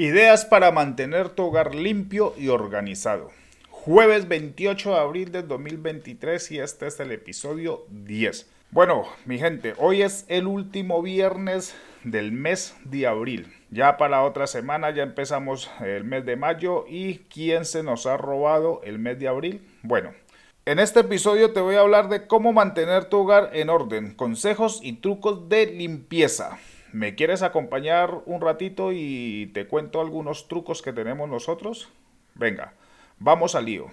Ideas para mantener tu hogar limpio y organizado. Jueves 28 de abril del 2023 y este es el episodio 10. Bueno, mi gente, hoy es el último viernes del mes de abril. Ya para otra semana ya empezamos el mes de mayo y ¿quién se nos ha robado el mes de abril? Bueno, en este episodio te voy a hablar de cómo mantener tu hogar en orden, consejos y trucos de limpieza. ¿Me quieres acompañar un ratito y te cuento algunos trucos que tenemos nosotros? Venga, vamos al lío.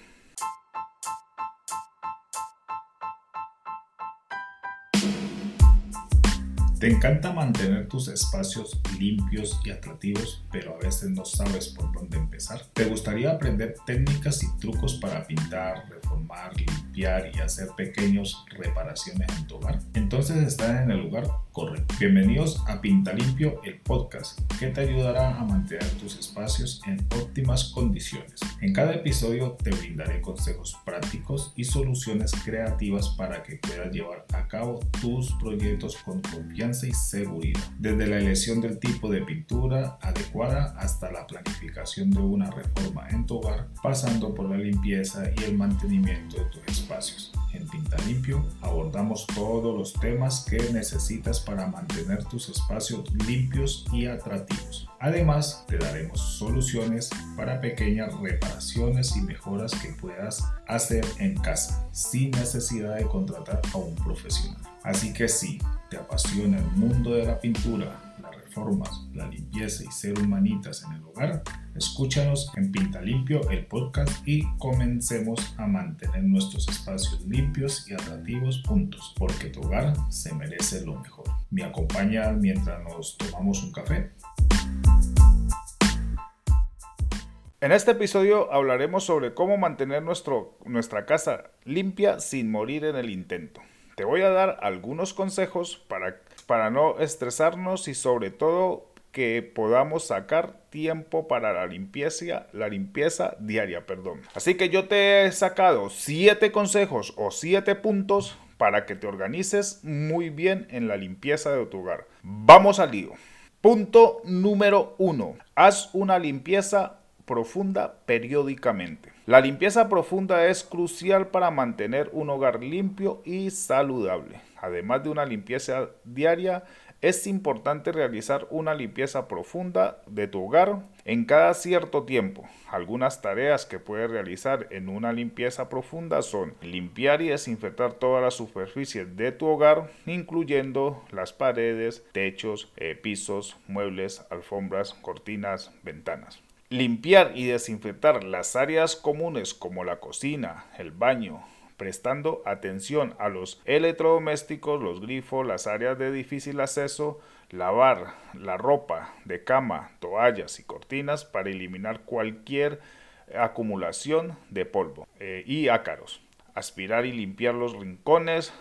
Te encanta mantener tus espacios limpios y atractivos, pero a veces no sabes por dónde empezar. ¿Te gustaría aprender técnicas y trucos para pintar, reformar, limpiar y hacer pequeñas reparaciones en tu hogar? Entonces estás en el lugar correcto. Bienvenidos a Pinta Limpio, el podcast que te ayudará a mantener tus espacios en óptimas condiciones. En cada episodio te brindaré consejos prácticos y soluciones creativas para que puedas llevar a cabo tus proyectos con confianza y seguridad. Desde la elección del tipo de pintura adecuada hasta la planificación de una reforma en tu hogar, pasando por la limpieza y el mantenimiento de tus espacios. En Pinta Limpio abordamos todos los temas que necesitas para mantener tus espacios limpios y atractivos. Además, te daremos soluciones para pequeñas reparaciones y mejoras que puedas hacer en casa sin necesidad de contratar a un profesional. Así que sí, te apasiona el mundo de la pintura, las reformas, la limpieza y ser humanitas en el hogar, escúchanos en Pinta Limpio, el podcast, y comencemos a mantener nuestros espacios limpios y atractivos juntos, porque tu hogar se merece lo mejor. ¿Me acompaña mientras nos tomamos un café? En este episodio hablaremos sobre cómo mantener nuestro, nuestra casa limpia sin morir en el intento. Te voy a dar algunos consejos para, para no estresarnos y sobre todo que podamos sacar tiempo para la limpieza, la limpieza diaria, perdón. Así que yo te he sacado siete consejos o siete puntos para que te organices muy bien en la limpieza de tu hogar. Vamos al lío. Punto número uno. Haz una limpieza profunda periódicamente. La limpieza profunda es crucial para mantener un hogar limpio y saludable. Además de una limpieza diaria, es importante realizar una limpieza profunda de tu hogar en cada cierto tiempo. Algunas tareas que puedes realizar en una limpieza profunda son limpiar y desinfectar todas las superficies de tu hogar, incluyendo las paredes, techos, eh, pisos, muebles, alfombras, cortinas, ventanas. Limpiar y desinfectar las áreas comunes como la cocina, el baño, prestando atención a los electrodomésticos, los grifos, las áreas de difícil acceso, lavar la ropa de cama, toallas y cortinas para eliminar cualquier acumulación de polvo eh, y ácaros. Aspirar y limpiar los rincones,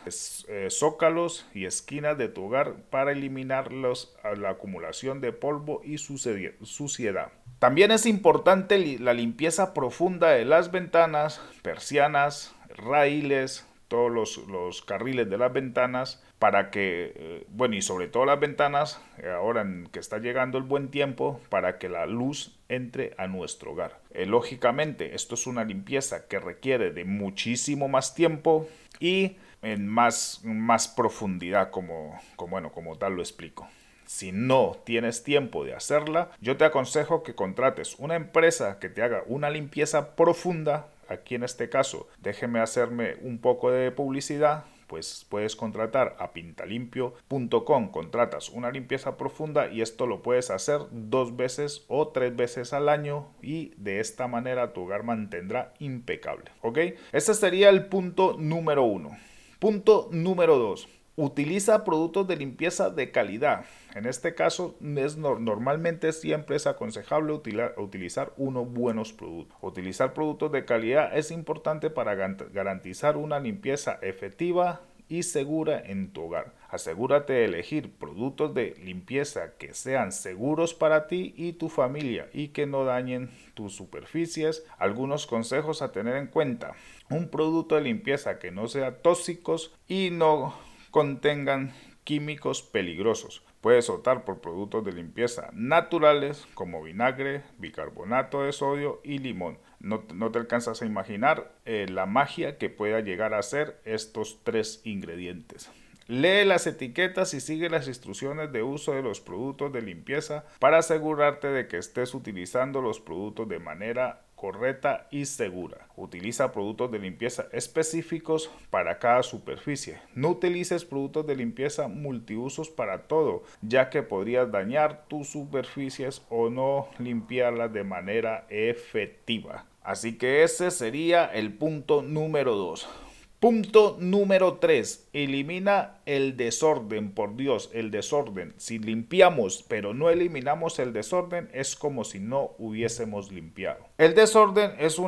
eh, zócalos y esquinas de tu hogar para eliminar la acumulación de polvo y suciedad. También es importante la limpieza profunda de las ventanas, persianas, raíles, todos los, carriles de las ventanas para que, eh, bueno, y sobre todo las ventanas, eh, ahora que está llegando el buen tiempo, para que la luz entre a nuestro hogar. Eh, lógicamente, esto es una limpieza que requiere de muchísimo más tiempo y en más, más profundidad, como, como, bueno, como tal lo explico. Si no tienes tiempo de hacerla, yo te aconsejo que contrates una empresa que te haga una limpieza profunda. Aquí en este caso, déjeme hacerme un poco de publicidad pues puedes contratar a pintalimpio.com, contratas una limpieza profunda y esto lo puedes hacer dos veces o tres veces al año y de esta manera tu hogar mantendrá impecable, ¿ok? Este sería el punto número uno. Punto número dos. Utiliza productos de limpieza de calidad. En este caso, es normalmente siempre es aconsejable utilizar unos buenos productos. Utilizar productos de calidad es importante para garantizar una limpieza efectiva y segura en tu hogar. Asegúrate de elegir productos de limpieza que sean seguros para ti y tu familia y que no dañen tus superficies. Algunos consejos a tener en cuenta. Un producto de limpieza que no sea tóxicos y no contengan químicos peligrosos. Puedes optar por productos de limpieza naturales como vinagre, bicarbonato de sodio y limón. No, te alcanzas a imaginar eh, la magia que pueda llegar a ser estos tres ingredientes. Lee las etiquetas y sigue las instrucciones de uso de los productos de limpieza para asegurarte de que estés utilizando los productos de manera correcta y segura. Utiliza productos de limpieza específicos para cada superficie. No utilices productos de limpieza multiusos para todo, ya que podrías dañar tus superficies o no limpiarlas de manera efectiva. Así que ese sería el punto número 2. Punto número 3. Elimina el desorden, por Dios, el desorden. Si limpiamos pero no eliminamos el desorden, es como si no hubiésemos limpiado. El desorden es,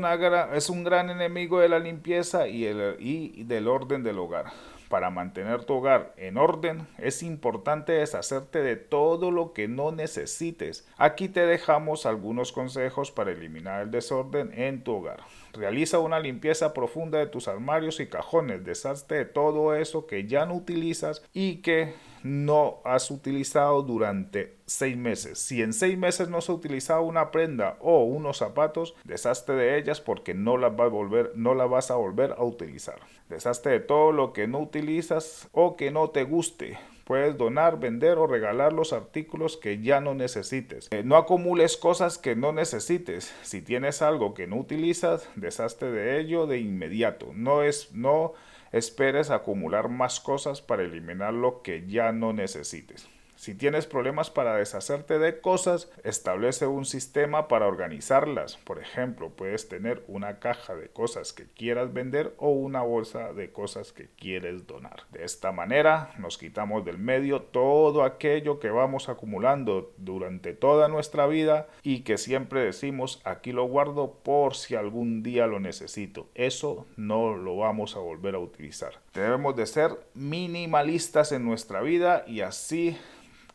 es un gran enemigo de la limpieza y, y del orden del hogar. Para mantener tu hogar en orden es importante deshacerte de todo lo que no necesites. Aquí te dejamos algunos consejos para eliminar el desorden en tu hogar. Realiza una limpieza profunda de tus armarios y cajones. Deshazte de todo eso que ya no utilizas y que no has utilizado durante seis meses. Si en seis meses no has utilizado una prenda o unos zapatos, deshazte de ellas porque no las, va a volver, no las vas a volver a utilizar. Deshazte de todo lo que no utilizas o que no te guste. Puedes donar, vender o regalar los artículos que ya no necesites. Eh, no acumules cosas que no necesites. Si tienes algo que no utilizas, deshazte de ello de inmediato. No es no esperes acumular más cosas para eliminar lo que ya no necesites. Si tienes problemas para deshacerte de cosas, establece un sistema para organizarlas. Por ejemplo, puedes tener una caja de cosas que quieras vender o una bolsa de cosas que quieres donar. De esta manera nos quitamos del medio todo aquello que vamos acumulando durante toda nuestra vida y que siempre decimos aquí lo guardo por si algún día lo necesito. Eso no lo vamos a volver a utilizar. Debemos de ser minimalistas en nuestra vida y así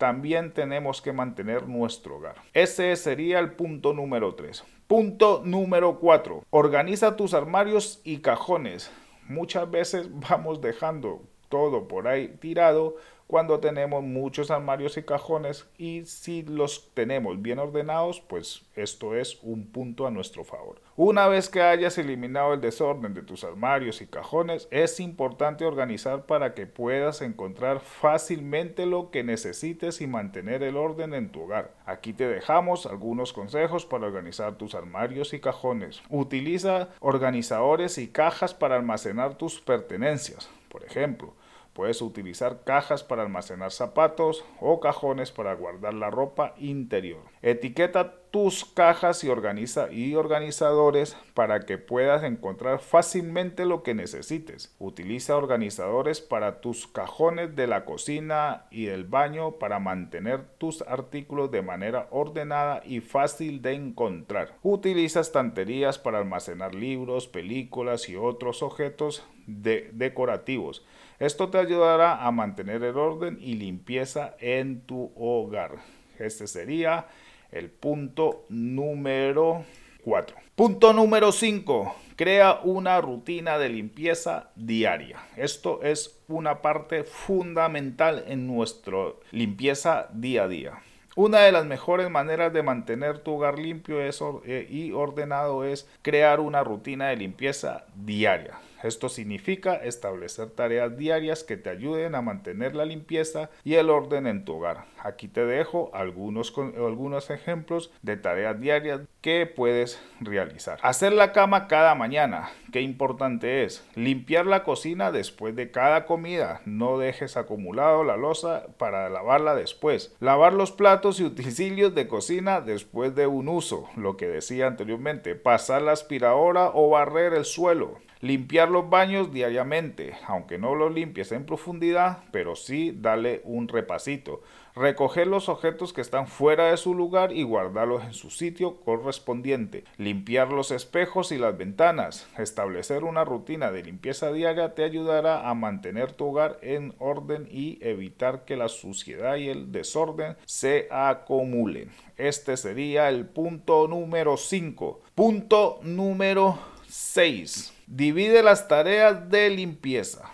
también tenemos que mantener nuestro hogar. Ese sería el punto número 3. Punto número 4. Organiza tus armarios y cajones. Muchas veces vamos dejando todo por ahí tirado cuando tenemos muchos armarios y cajones y si los tenemos bien ordenados, pues esto es un punto a nuestro favor. Una vez que hayas eliminado el desorden de tus armarios y cajones, es importante organizar para que puedas encontrar fácilmente lo que necesites y mantener el orden en tu hogar. Aquí te dejamos algunos consejos para organizar tus armarios y cajones. Utiliza organizadores y cajas para almacenar tus pertenencias. Por ejemplo, Puedes utilizar cajas para almacenar zapatos o cajones para guardar la ropa interior. Etiqueta tus cajas y, organiza, y organizadores para que puedas encontrar fácilmente lo que necesites. Utiliza organizadores para tus cajones de la cocina y del baño para mantener tus artículos de manera ordenada y fácil de encontrar. Utiliza estanterías para almacenar libros, películas y otros objetos decorativos. Esto te ayudará a mantener el orden y limpieza en tu hogar. Este sería el punto número 4. Punto número 5. Crea una rutina de limpieza diaria. Esto es una parte fundamental en nuestra limpieza día a día. Una de las mejores maneras de mantener tu hogar limpio eh, y ordenado es crear una rutina de limpieza diaria. Esto significa establecer tareas diarias que te ayuden a mantener la limpieza y el orden en tu hogar. Aquí te dejo algunos, algunos ejemplos de tareas diarias que puedes realizar. Hacer la cama cada mañana. Qué importante es. Limpiar la cocina después de cada comida. No dejes acumulado la losa para lavarla después. Lavar los platos y utensilios de cocina después de un uso. Lo que decía anteriormente. Pasar la aspiradora o barrer el suelo. Limpiar los baños diariamente, aunque no los limpies en profundidad, pero sí dale un repasito. Recoger los objetos que están fuera de su lugar y guardarlos en su sitio correspondiente. Limpiar los espejos y las ventanas. Establecer una rutina de limpieza diaria te ayudará a mantener tu hogar en orden y evitar que la suciedad y el desorden se acumulen. Este sería el punto número 5. Punto número 6. Divide las tareas de limpieza.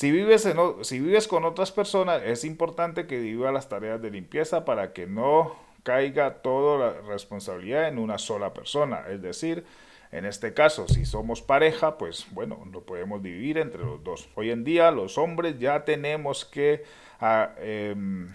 Si vives, en, si vives con otras personas, es importante que divida las tareas de limpieza para que no caiga toda la responsabilidad en una sola persona. Es decir, en este caso, si somos pareja, pues bueno, lo podemos dividir entre los dos. Hoy en día los hombres ya tenemos que, ah, em,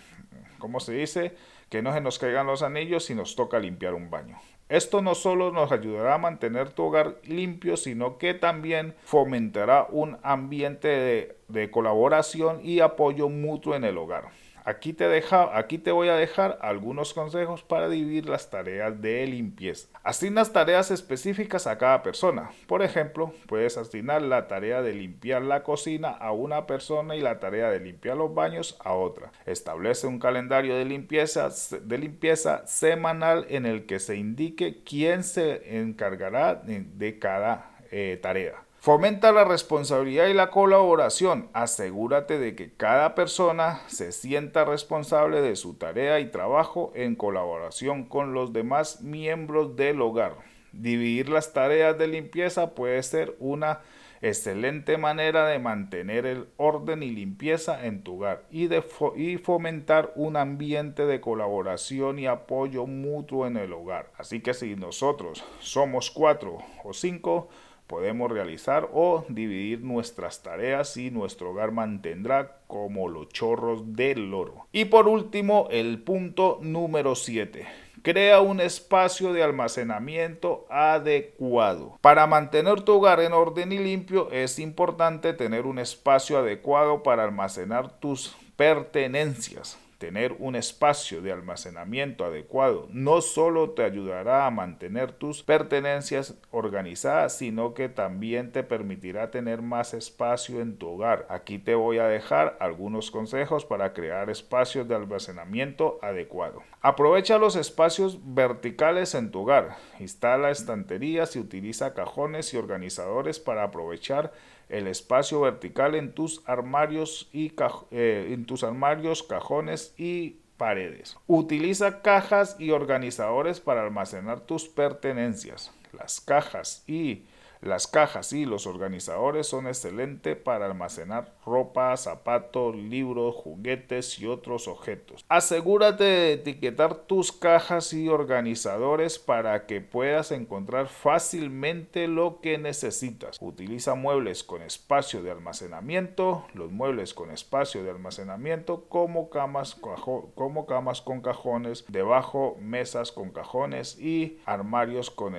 ¿cómo se dice? Que no se nos caigan los anillos si nos toca limpiar un baño. Esto no solo nos ayudará a mantener tu hogar limpio, sino que también fomentará un ambiente de, colaboración y apoyo mutuo en el hogar. Aquí te, aquí te voy a dejar algunos consejos para dividir las tareas de limpieza. Asignas tareas específicas a cada persona. Por ejemplo, puedes asignar la tarea de limpiar la cocina a una persona y la tarea de limpiar los baños a otra. Establece un calendario de limpieza, de limpieza semanal en el que se indique quién se encargará de cada eh, tarea. Fomenta la responsabilidad y la colaboración. Asegúrate de que cada persona se sienta responsable de su tarea y trabajo en colaboración con los demás miembros del hogar. Dividir las tareas de limpieza puede ser una excelente manera de mantener el orden y limpieza en tu hogar y, de y fomentar un ambiente de colaboración y apoyo mutuo en el hogar. Así que si nosotros somos cuatro o cinco, podemos realizar o dividir nuestras tareas y nuestro hogar mantendrá como los chorros del loro. Y por último, el punto número 7. Crea un espacio de almacenamiento adecuado. Para mantener tu hogar en orden y limpio es importante tener un espacio adecuado para almacenar tus pertenencias. Tener un espacio de almacenamiento adecuado no solo te ayudará a mantener tus pertenencias organizadas, sino que también te permitirá tener más espacio en tu hogar. Aquí te voy a dejar algunos consejos para crear espacios de almacenamiento adecuado. Aprovecha los espacios verticales en tu hogar. Instala estanterías y utiliza cajones y organizadores para aprovechar el espacio vertical en tus armarios y eh, en tus armarios, cajones y paredes. Utiliza cajas y organizadores para almacenar tus pertenencias. Las cajas y las cajas y los organizadores son excelentes para almacenar ropa, zapatos, libros, juguetes y otros objetos. Asegúrate de etiquetar tus cajas y organizadores para que puedas encontrar fácilmente lo que necesitas. Utiliza muebles con espacio de almacenamiento, los muebles con espacio de almacenamiento como camas, como camas con cajones, debajo mesas con cajones y armarios con,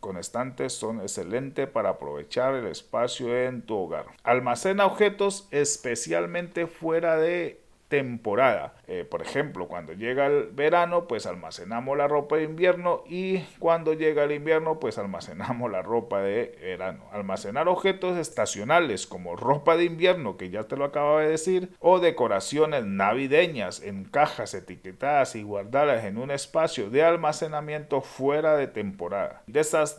con estantes son excelentes para aprovechar el espacio en tu hogar. Almacena objetos especialmente fuera de temporada. Eh, por ejemplo, cuando llega el verano, pues almacenamos la ropa de invierno y cuando llega el invierno, pues almacenamos la ropa de verano. Almacenar objetos estacionales como ropa de invierno, que ya te lo acabo de decir, o decoraciones navideñas en cajas etiquetadas y guardadas en un espacio de almacenamiento fuera de temporada.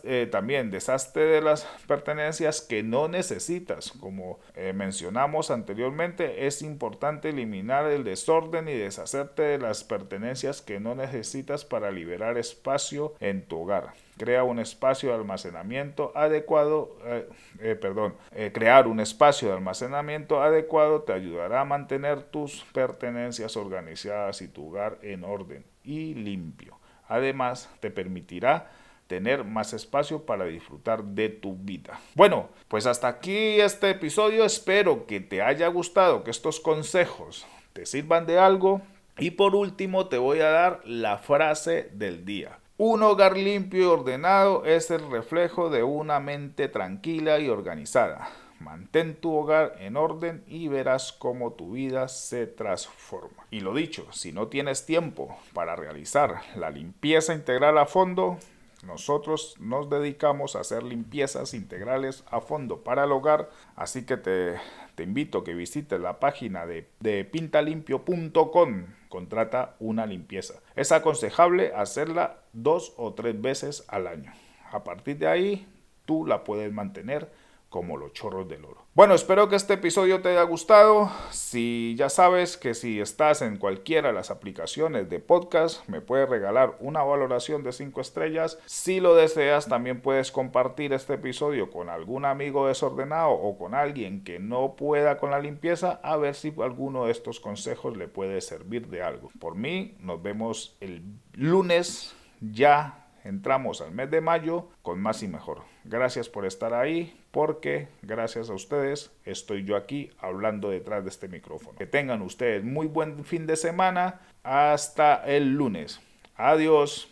Eh, también deshazte de las pertenencias que no necesitas. Como eh, mencionamos anteriormente, es importante eliminar el desorden y deshacerte de las pertenencias que no necesitas para liberar espacio en tu hogar. Crea un espacio de almacenamiento adecuado, eh, eh, perdón, eh, crear un espacio de almacenamiento adecuado te ayudará a mantener tus pertenencias organizadas y tu hogar en orden y limpio. Además, te permitirá tener más espacio para disfrutar de tu vida. Bueno, pues hasta aquí este episodio. Espero que te haya gustado, que estos consejos te sirvan de algo. Y por último te voy a dar la frase del día. Un hogar limpio y ordenado es el reflejo de una mente tranquila y organizada. Mantén tu hogar en orden y verás cómo tu vida se transforma. Y lo dicho, si no tienes tiempo para realizar la limpieza integral a fondo, nosotros nos dedicamos a hacer limpiezas integrales a fondo para el hogar, así que te, invito a que visites la página de, de pintalimpio.com. Contrata una limpieza. Es aconsejable hacerla dos o tres veces al año. A partir de ahí, tú la puedes mantener como los chorros del oro. Bueno, espero que este episodio te haya gustado. Si ya sabes que si estás en cualquiera de las aplicaciones de podcast, me puedes regalar una valoración de 5 estrellas. Si lo deseas, también puedes compartir este episodio con algún amigo desordenado o con alguien que no pueda con la limpieza, a ver si alguno de estos consejos le puede servir de algo. Por mí, nos vemos el lunes ya entramos al mes de mayo con más y mejor. Gracias por estar ahí, porque gracias a ustedes estoy yo aquí hablando detrás de este micrófono. Que tengan ustedes muy buen fin de semana. Hasta el lunes. Adiós.